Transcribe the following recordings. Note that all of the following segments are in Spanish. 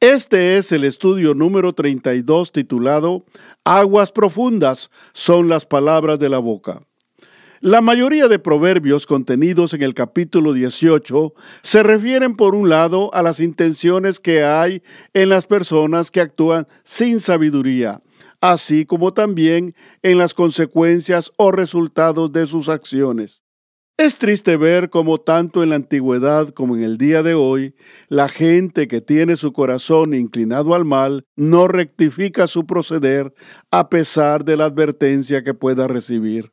Este es el estudio número 32 titulado Aguas profundas son las palabras de la boca. La mayoría de proverbios contenidos en el capítulo 18 se refieren por un lado a las intenciones que hay en las personas que actúan sin sabiduría, así como también en las consecuencias o resultados de sus acciones. Es triste ver cómo tanto en la antigüedad como en el día de hoy, la gente que tiene su corazón inclinado al mal no rectifica su proceder a pesar de la advertencia que pueda recibir.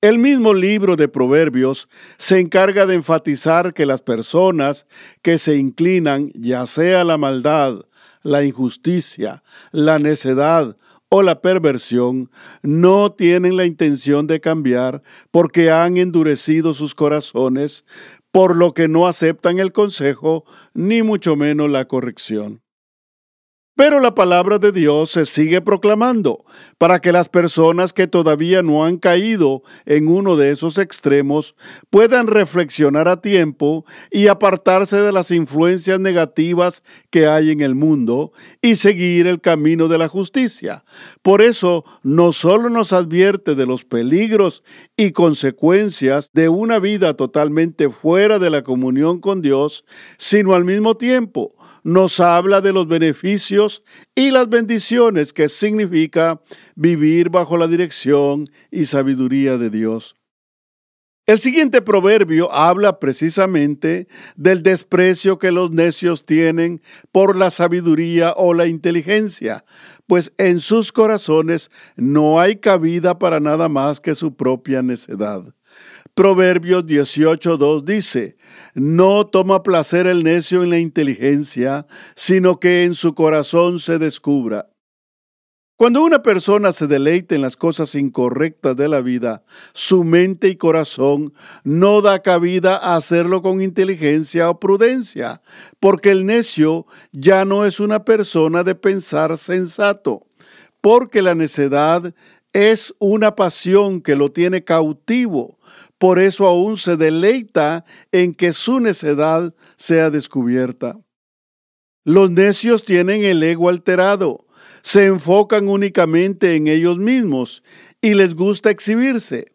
El mismo libro de Proverbios se encarga de enfatizar que las personas que se inclinan ya sea la maldad, la injusticia, la necedad o la perversión no tienen la intención de cambiar porque han endurecido sus corazones, por lo que no aceptan el consejo ni mucho menos la corrección. Pero la palabra de Dios se sigue proclamando para que las personas que todavía no han caído en uno de esos extremos puedan reflexionar a tiempo y apartarse de las influencias negativas que hay en el mundo y seguir el camino de la justicia. Por eso no solo nos advierte de los peligros y consecuencias de una vida totalmente fuera de la comunión con Dios, sino al mismo tiempo nos habla de los beneficios y las bendiciones que significa vivir bajo la dirección y sabiduría de Dios. El siguiente proverbio habla precisamente del desprecio que los necios tienen por la sabiduría o la inteligencia, pues en sus corazones no hay cabida para nada más que su propia necedad. Proverbios 18.2 dice, No toma placer el necio en la inteligencia, sino que en su corazón se descubra. Cuando una persona se deleita en las cosas incorrectas de la vida, su mente y corazón no da cabida a hacerlo con inteligencia o prudencia, porque el necio ya no es una persona de pensar sensato, porque la necedad es una pasión que lo tiene cautivo, por eso aún se deleita en que su necedad sea descubierta. Los necios tienen el ego alterado, se enfocan únicamente en ellos mismos y les gusta exhibirse.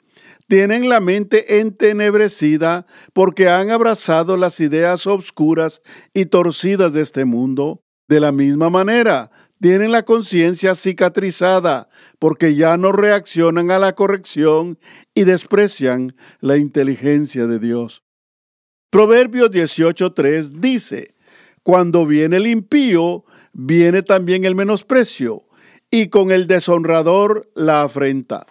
Tienen la mente entenebrecida porque han abrazado las ideas obscuras y torcidas de este mundo. De la misma manera, tienen la conciencia cicatrizada porque ya no reaccionan a la corrección y desprecian la inteligencia de Dios. Proverbios 18.3 dice, Cuando viene el impío, viene también el menosprecio, y con el deshonrador la afrenta.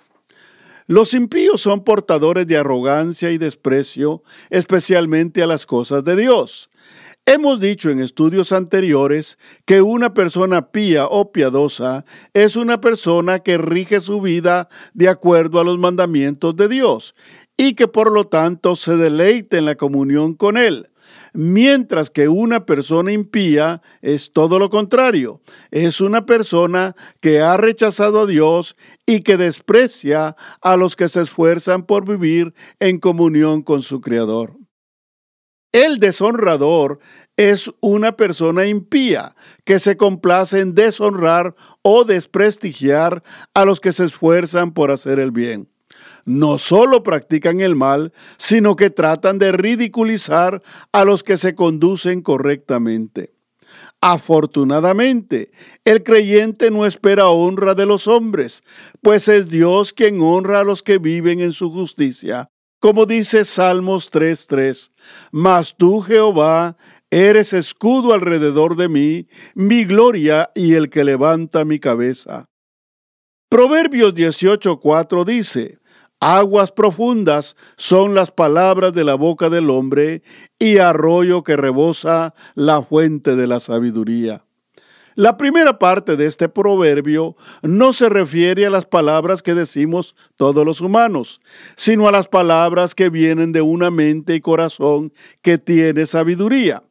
Los impíos son portadores de arrogancia y desprecio, especialmente a las cosas de Dios. Hemos dicho en estudios anteriores que una persona pía o piadosa es una persona que rige su vida de acuerdo a los mandamientos de Dios y que por lo tanto se deleite en la comunión con Él. Mientras que una persona impía es todo lo contrario, es una persona que ha rechazado a Dios y que desprecia a los que se esfuerzan por vivir en comunión con su Creador. El deshonrador es una persona impía que se complace en deshonrar o desprestigiar a los que se esfuerzan por hacer el bien. No solo practican el mal, sino que tratan de ridiculizar a los que se conducen correctamente. Afortunadamente, el creyente no espera honra de los hombres, pues es Dios quien honra a los que viven en su justicia como dice Salmos 3:3, Mas tú, Jehová, eres escudo alrededor de mí, mi gloria y el que levanta mi cabeza. Proverbios 18:4 dice, Aguas profundas son las palabras de la boca del hombre y arroyo que rebosa la fuente de la sabiduría. La primera parte de este proverbio no se refiere a las palabras que decimos todos los humanos, sino a las palabras que vienen de una mente y corazón que tiene sabiduría.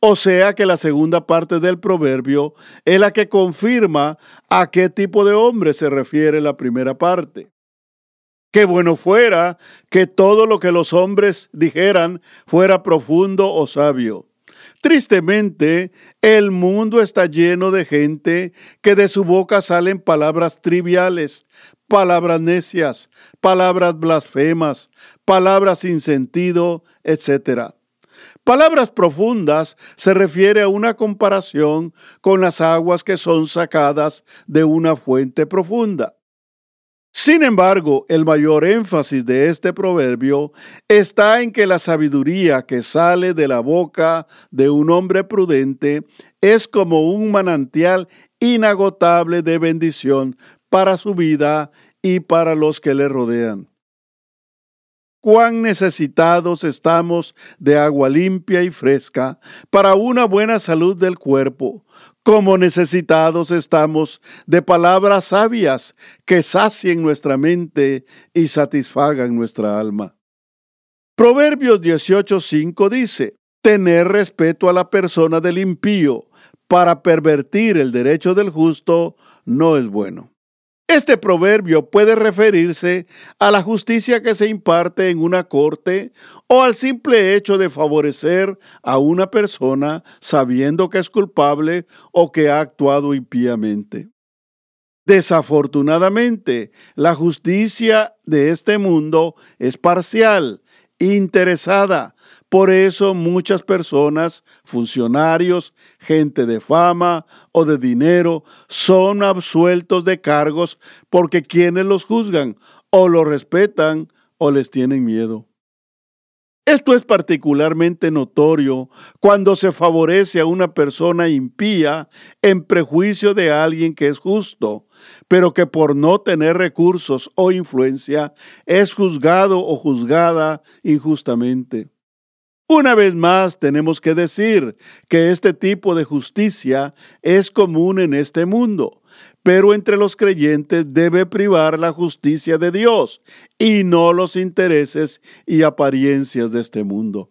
O sea que la segunda parte del proverbio es la que confirma a qué tipo de hombre se refiere la primera parte. Qué bueno fuera que todo lo que los hombres dijeran fuera profundo o sabio. Tristemente, el mundo está lleno de gente que de su boca salen palabras triviales, palabras necias, palabras blasfemas, palabras sin sentido, etc. Palabras profundas se refiere a una comparación con las aguas que son sacadas de una fuente profunda. Sin embargo, el mayor énfasis de este proverbio está en que la sabiduría que sale de la boca de un hombre prudente es como un manantial inagotable de bendición para su vida y para los que le rodean. Cuán necesitados estamos de agua limpia y fresca para una buena salud del cuerpo, como necesitados estamos de palabras sabias que sacien nuestra mente y satisfagan nuestra alma. Proverbios 18:5 dice, tener respeto a la persona del impío para pervertir el derecho del justo no es bueno. Este proverbio puede referirse a la justicia que se imparte en una corte o al simple hecho de favorecer a una persona sabiendo que es culpable o que ha actuado impíamente. Desafortunadamente, la justicia de este mundo es parcial, interesada, por eso muchas personas, funcionarios, gente de fama o de dinero, son absueltos de cargos porque quienes los juzgan o los respetan o les tienen miedo. Esto es particularmente notorio cuando se favorece a una persona impía en prejuicio de alguien que es justo, pero que por no tener recursos o influencia es juzgado o juzgada injustamente. Una vez más tenemos que decir que este tipo de justicia es común en este mundo, pero entre los creyentes debe privar la justicia de Dios y no los intereses y apariencias de este mundo.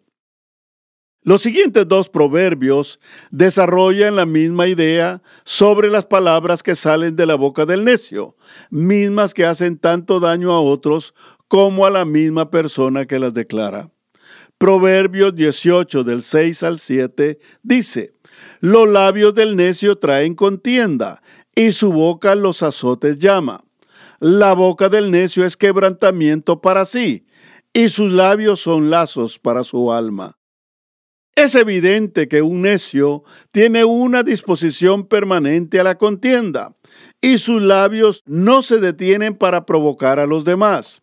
Los siguientes dos proverbios desarrollan la misma idea sobre las palabras que salen de la boca del necio, mismas que hacen tanto daño a otros como a la misma persona que las declara. Proverbios 18 del 6 al 7 dice, Los labios del necio traen contienda, y su boca los azotes llama. La boca del necio es quebrantamiento para sí, y sus labios son lazos para su alma. Es evidente que un necio tiene una disposición permanente a la contienda, y sus labios no se detienen para provocar a los demás.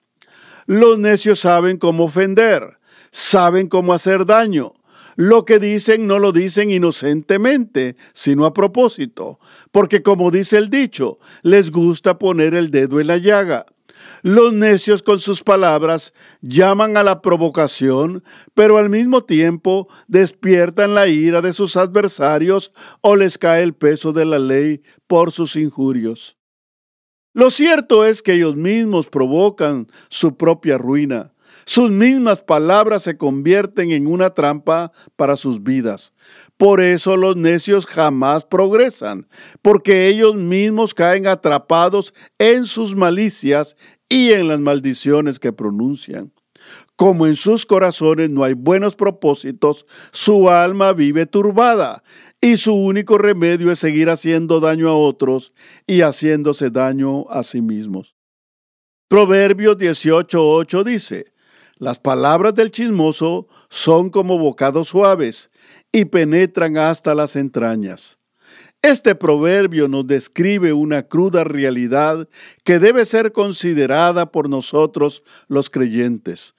Los necios saben cómo ofender, saben cómo hacer daño. Lo que dicen no lo dicen inocentemente, sino a propósito, porque como dice el dicho, les gusta poner el dedo en la llaga. Los necios con sus palabras llaman a la provocación, pero al mismo tiempo despiertan la ira de sus adversarios o les cae el peso de la ley por sus injurios. Lo cierto es que ellos mismos provocan su propia ruina. Sus mismas palabras se convierten en una trampa para sus vidas. Por eso los necios jamás progresan, porque ellos mismos caen atrapados en sus malicias y en las maldiciones que pronuncian. Como en sus corazones no hay buenos propósitos, su alma vive turbada y su único remedio es seguir haciendo daño a otros y haciéndose daño a sí mismos. Proverbios 18:8 dice, las palabras del chismoso son como bocados suaves y penetran hasta las entrañas. Este proverbio nos describe una cruda realidad que debe ser considerada por nosotros los creyentes.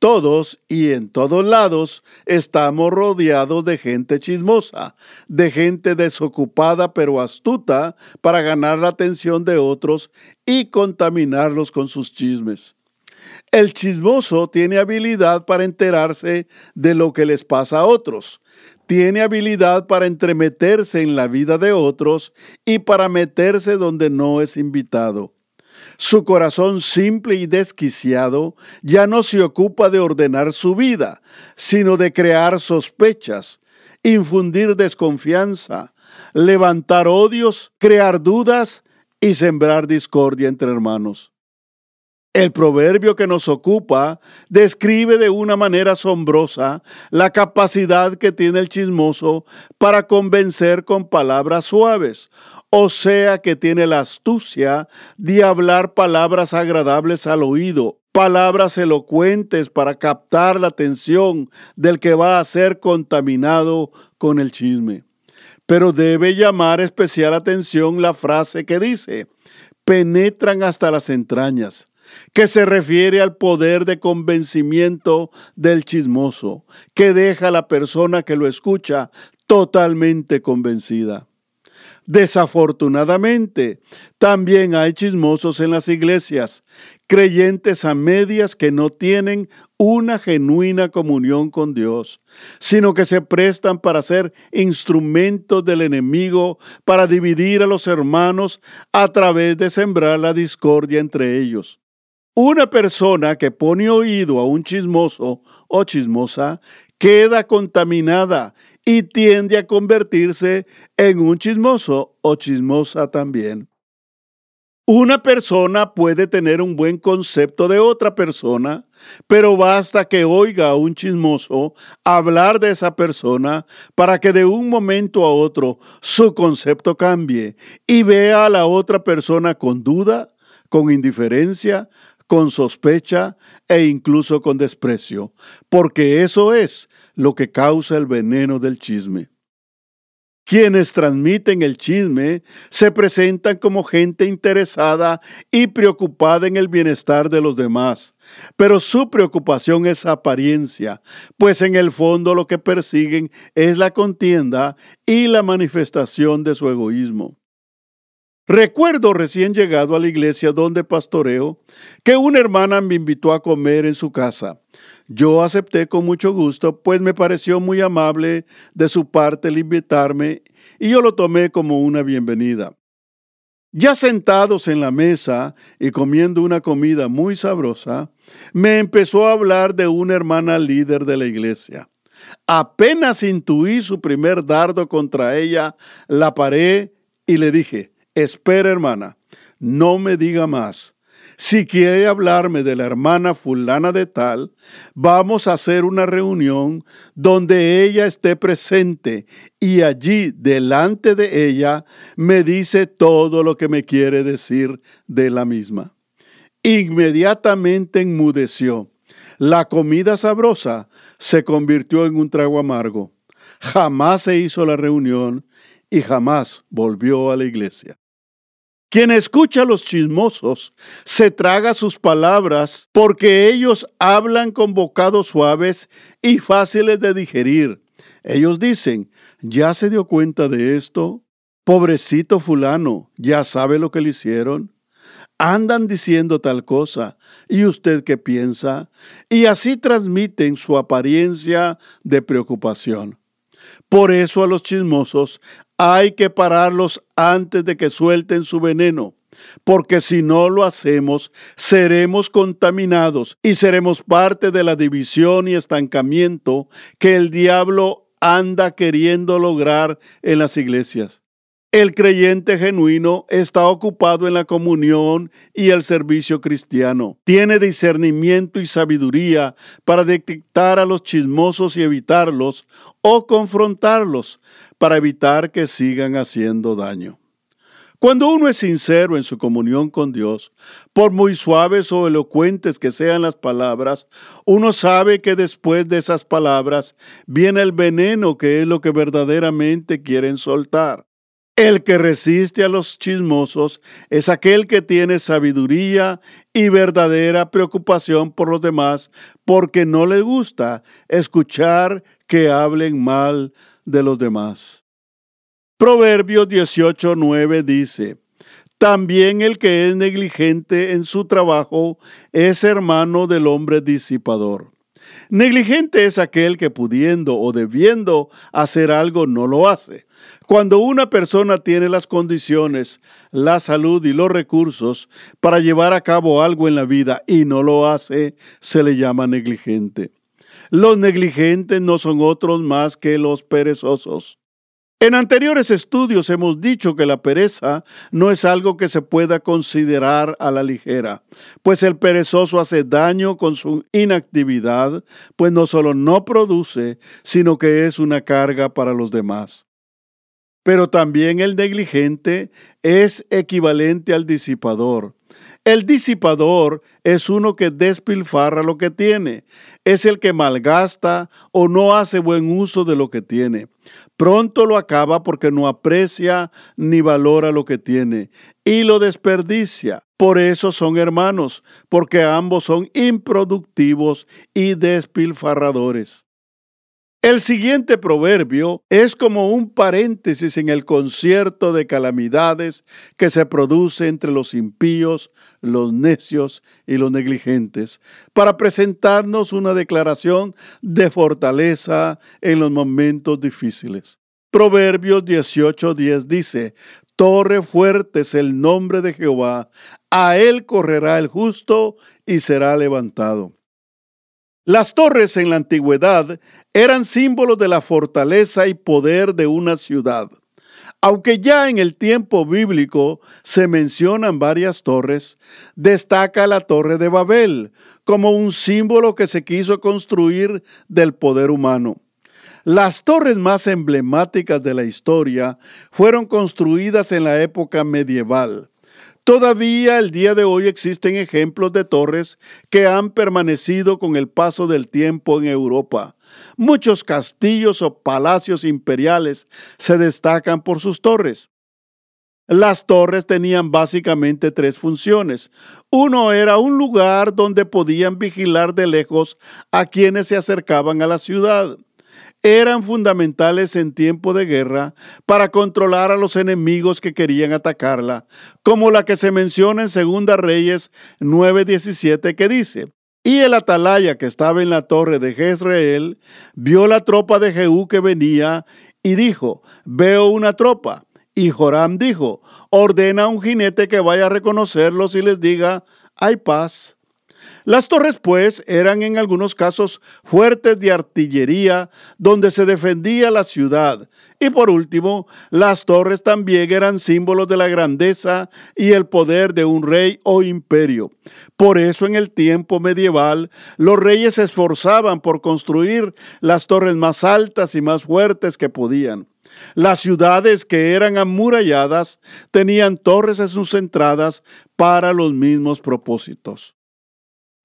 Todos y en todos lados estamos rodeados de gente chismosa, de gente desocupada pero astuta para ganar la atención de otros y contaminarlos con sus chismes. El chismoso tiene habilidad para enterarse de lo que les pasa a otros. tiene habilidad para entremeterse en la vida de otros y para meterse donde no es invitado. Su corazón simple y desquiciado ya no se ocupa de ordenar su vida, sino de crear sospechas, infundir desconfianza, levantar odios, crear dudas y sembrar discordia entre hermanos. El proverbio que nos ocupa describe de una manera asombrosa la capacidad que tiene el chismoso para convencer con palabras suaves, o sea que tiene la astucia de hablar palabras agradables al oído, palabras elocuentes para captar la atención del que va a ser contaminado con el chisme. Pero debe llamar especial atención la frase que dice, penetran hasta las entrañas, que se refiere al poder de convencimiento del chismoso, que deja a la persona que lo escucha totalmente convencida. Desafortunadamente, también hay chismosos en las iglesias, creyentes a medias que no tienen una genuina comunión con Dios, sino que se prestan para ser instrumentos del enemigo, para dividir a los hermanos a través de sembrar la discordia entre ellos. Una persona que pone oído a un chismoso o chismosa queda contaminada y tiende a convertirse en un chismoso o chismosa también. Una persona puede tener un buen concepto de otra persona, pero basta que oiga a un chismoso hablar de esa persona para que de un momento a otro su concepto cambie y vea a la otra persona con duda, con indiferencia, con sospecha e incluso con desprecio, porque eso es lo que causa el veneno del chisme. Quienes transmiten el chisme se presentan como gente interesada y preocupada en el bienestar de los demás, pero su preocupación es apariencia, pues en el fondo lo que persiguen es la contienda y la manifestación de su egoísmo. Recuerdo recién llegado a la iglesia donde pastoreo que una hermana me invitó a comer en su casa. Yo acepté con mucho gusto, pues me pareció muy amable de su parte el invitarme y yo lo tomé como una bienvenida. Ya sentados en la mesa y comiendo una comida muy sabrosa, me empezó a hablar de una hermana líder de la iglesia. Apenas intuí su primer dardo contra ella, la paré y le dije, Espera, hermana, no me diga más. Si quiere hablarme de la hermana fulana de tal, vamos a hacer una reunión donde ella esté presente y allí, delante de ella, me dice todo lo que me quiere decir de la misma. Inmediatamente enmudeció. La comida sabrosa se convirtió en un trago amargo. Jamás se hizo la reunión y jamás volvió a la iglesia. Quien escucha a los chismosos se traga sus palabras porque ellos hablan con bocados suaves y fáciles de digerir. Ellos dicen, ¿ya se dio cuenta de esto? Pobrecito fulano, ¿ya sabe lo que le hicieron? Andan diciendo tal cosa, ¿y usted qué piensa? Y así transmiten su apariencia de preocupación. Por eso a los chismosos hay que pararlos antes de que suelten su veneno, porque si no lo hacemos, seremos contaminados y seremos parte de la división y estancamiento que el diablo anda queriendo lograr en las iglesias. El creyente genuino está ocupado en la comunión y el servicio cristiano. Tiene discernimiento y sabiduría para detectar a los chismosos y evitarlos o confrontarlos para evitar que sigan haciendo daño. Cuando uno es sincero en su comunión con Dios, por muy suaves o elocuentes que sean las palabras, uno sabe que después de esas palabras viene el veneno que es lo que verdaderamente quieren soltar. El que resiste a los chismosos es aquel que tiene sabiduría y verdadera preocupación por los demás porque no le gusta escuchar que hablen mal de los demás. Proverbios 18:9 dice, también el que es negligente en su trabajo es hermano del hombre disipador. Negligente es aquel que pudiendo o debiendo hacer algo no lo hace. Cuando una persona tiene las condiciones, la salud y los recursos para llevar a cabo algo en la vida y no lo hace, se le llama negligente. Los negligentes no son otros más que los perezosos. En anteriores estudios hemos dicho que la pereza no es algo que se pueda considerar a la ligera, pues el perezoso hace daño con su inactividad, pues no solo no produce, sino que es una carga para los demás. Pero también el negligente es equivalente al disipador, el disipador es uno que despilfarra lo que tiene, es el que malgasta o no hace buen uso de lo que tiene. Pronto lo acaba porque no aprecia ni valora lo que tiene y lo desperdicia. Por eso son hermanos, porque ambos son improductivos y despilfarradores. El siguiente proverbio es como un paréntesis en el concierto de calamidades que se produce entre los impíos, los necios y los negligentes, para presentarnos una declaración de fortaleza en los momentos difíciles. Proverbios 18:10 dice, Torre fuerte es el nombre de Jehová, a él correrá el justo y será levantado. Las torres en la antigüedad eran símbolos de la fortaleza y poder de una ciudad. Aunque ya en el tiempo bíblico se mencionan varias torres, destaca la torre de Babel como un símbolo que se quiso construir del poder humano. Las torres más emblemáticas de la historia fueron construidas en la época medieval. Todavía el día de hoy existen ejemplos de torres que han permanecido con el paso del tiempo en Europa. Muchos castillos o palacios imperiales se destacan por sus torres. Las torres tenían básicamente tres funciones. Uno era un lugar donde podían vigilar de lejos a quienes se acercaban a la ciudad eran fundamentales en tiempo de guerra para controlar a los enemigos que querían atacarla, como la que se menciona en Segunda Reyes 9:17 que dice: y el atalaya que estaba en la torre de Jezreel vio la tropa de Jehú que venía y dijo: Veo una tropa. Y Joram dijo: Ordena a un jinete que vaya a reconocerlos y les diga: Hay paz. Las torres, pues, eran en algunos casos fuertes de artillería donde se defendía la ciudad. Y por último, las torres también eran símbolos de la grandeza y el poder de un rey o imperio. Por eso en el tiempo medieval los reyes se esforzaban por construir las torres más altas y más fuertes que podían. Las ciudades que eran amuralladas tenían torres en sus entradas para los mismos propósitos.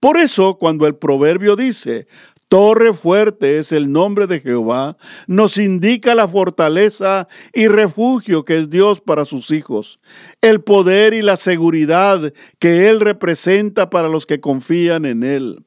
Por eso, cuando el proverbio dice, Torre fuerte es el nombre de Jehová, nos indica la fortaleza y refugio que es Dios para sus hijos, el poder y la seguridad que Él representa para los que confían en Él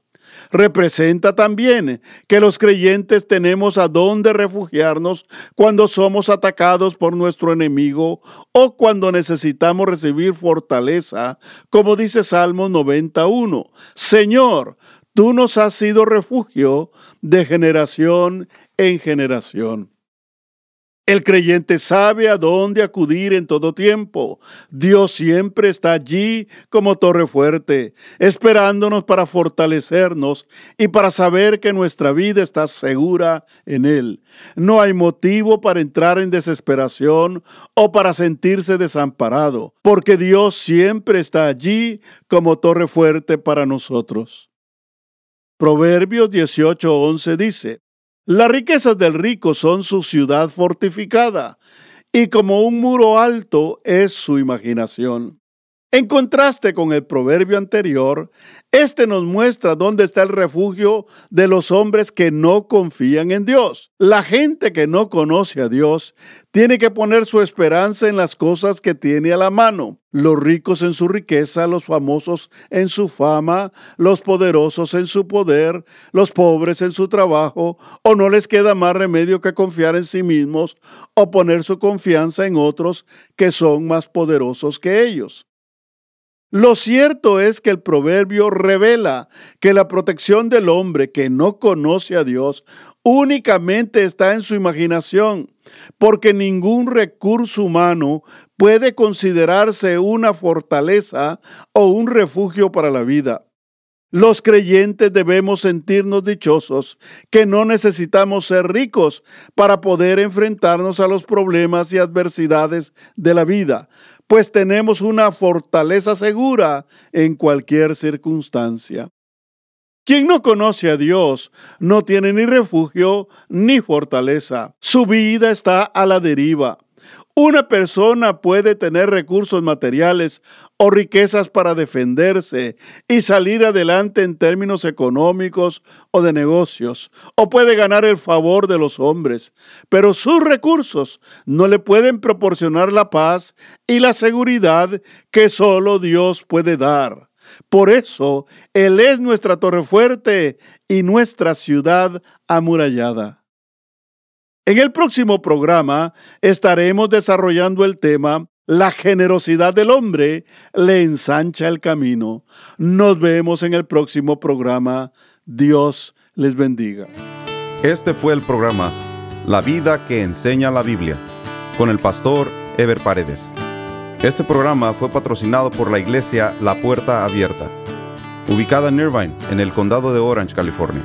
representa también que los creyentes tenemos a dónde refugiarnos cuando somos atacados por nuestro enemigo o cuando necesitamos recibir fortaleza, como dice Salmo 91. Señor, tú nos has sido refugio de generación en generación. El creyente sabe a dónde acudir en todo tiempo. Dios siempre está allí como torre fuerte, esperándonos para fortalecernos y para saber que nuestra vida está segura en Él. No hay motivo para entrar en desesperación o para sentirse desamparado, porque Dios siempre está allí como torre fuerte para nosotros. Proverbios 18:11 dice, las riquezas del rico son su ciudad fortificada, y como un muro alto es su imaginación. En contraste con el proverbio anterior, este nos muestra dónde está el refugio de los hombres que no confían en Dios. La gente que no conoce a Dios tiene que poner su esperanza en las cosas que tiene a la mano. Los ricos en su riqueza, los famosos en su fama, los poderosos en su poder, los pobres en su trabajo, o no les queda más remedio que confiar en sí mismos o poner su confianza en otros que son más poderosos que ellos. Lo cierto es que el proverbio revela que la protección del hombre que no conoce a Dios únicamente está en su imaginación, porque ningún recurso humano puede considerarse una fortaleza o un refugio para la vida. Los creyentes debemos sentirnos dichosos, que no necesitamos ser ricos para poder enfrentarnos a los problemas y adversidades de la vida, pues tenemos una fortaleza segura en cualquier circunstancia. Quien no conoce a Dios no tiene ni refugio ni fortaleza. Su vida está a la deriva. Una persona puede tener recursos materiales o riquezas para defenderse y salir adelante en términos económicos o de negocios, o puede ganar el favor de los hombres, pero sus recursos no le pueden proporcionar la paz y la seguridad que solo Dios puede dar. Por eso, Él es nuestra torre fuerte y nuestra ciudad amurallada. En el próximo programa estaremos desarrollando el tema La generosidad del hombre le ensancha el camino. Nos vemos en el próximo programa. Dios les bendiga. Este fue el programa La vida que enseña la Biblia con el pastor Ever Paredes. Este programa fue patrocinado por la iglesia La Puerta Abierta, ubicada en Irvine, en el condado de Orange, California.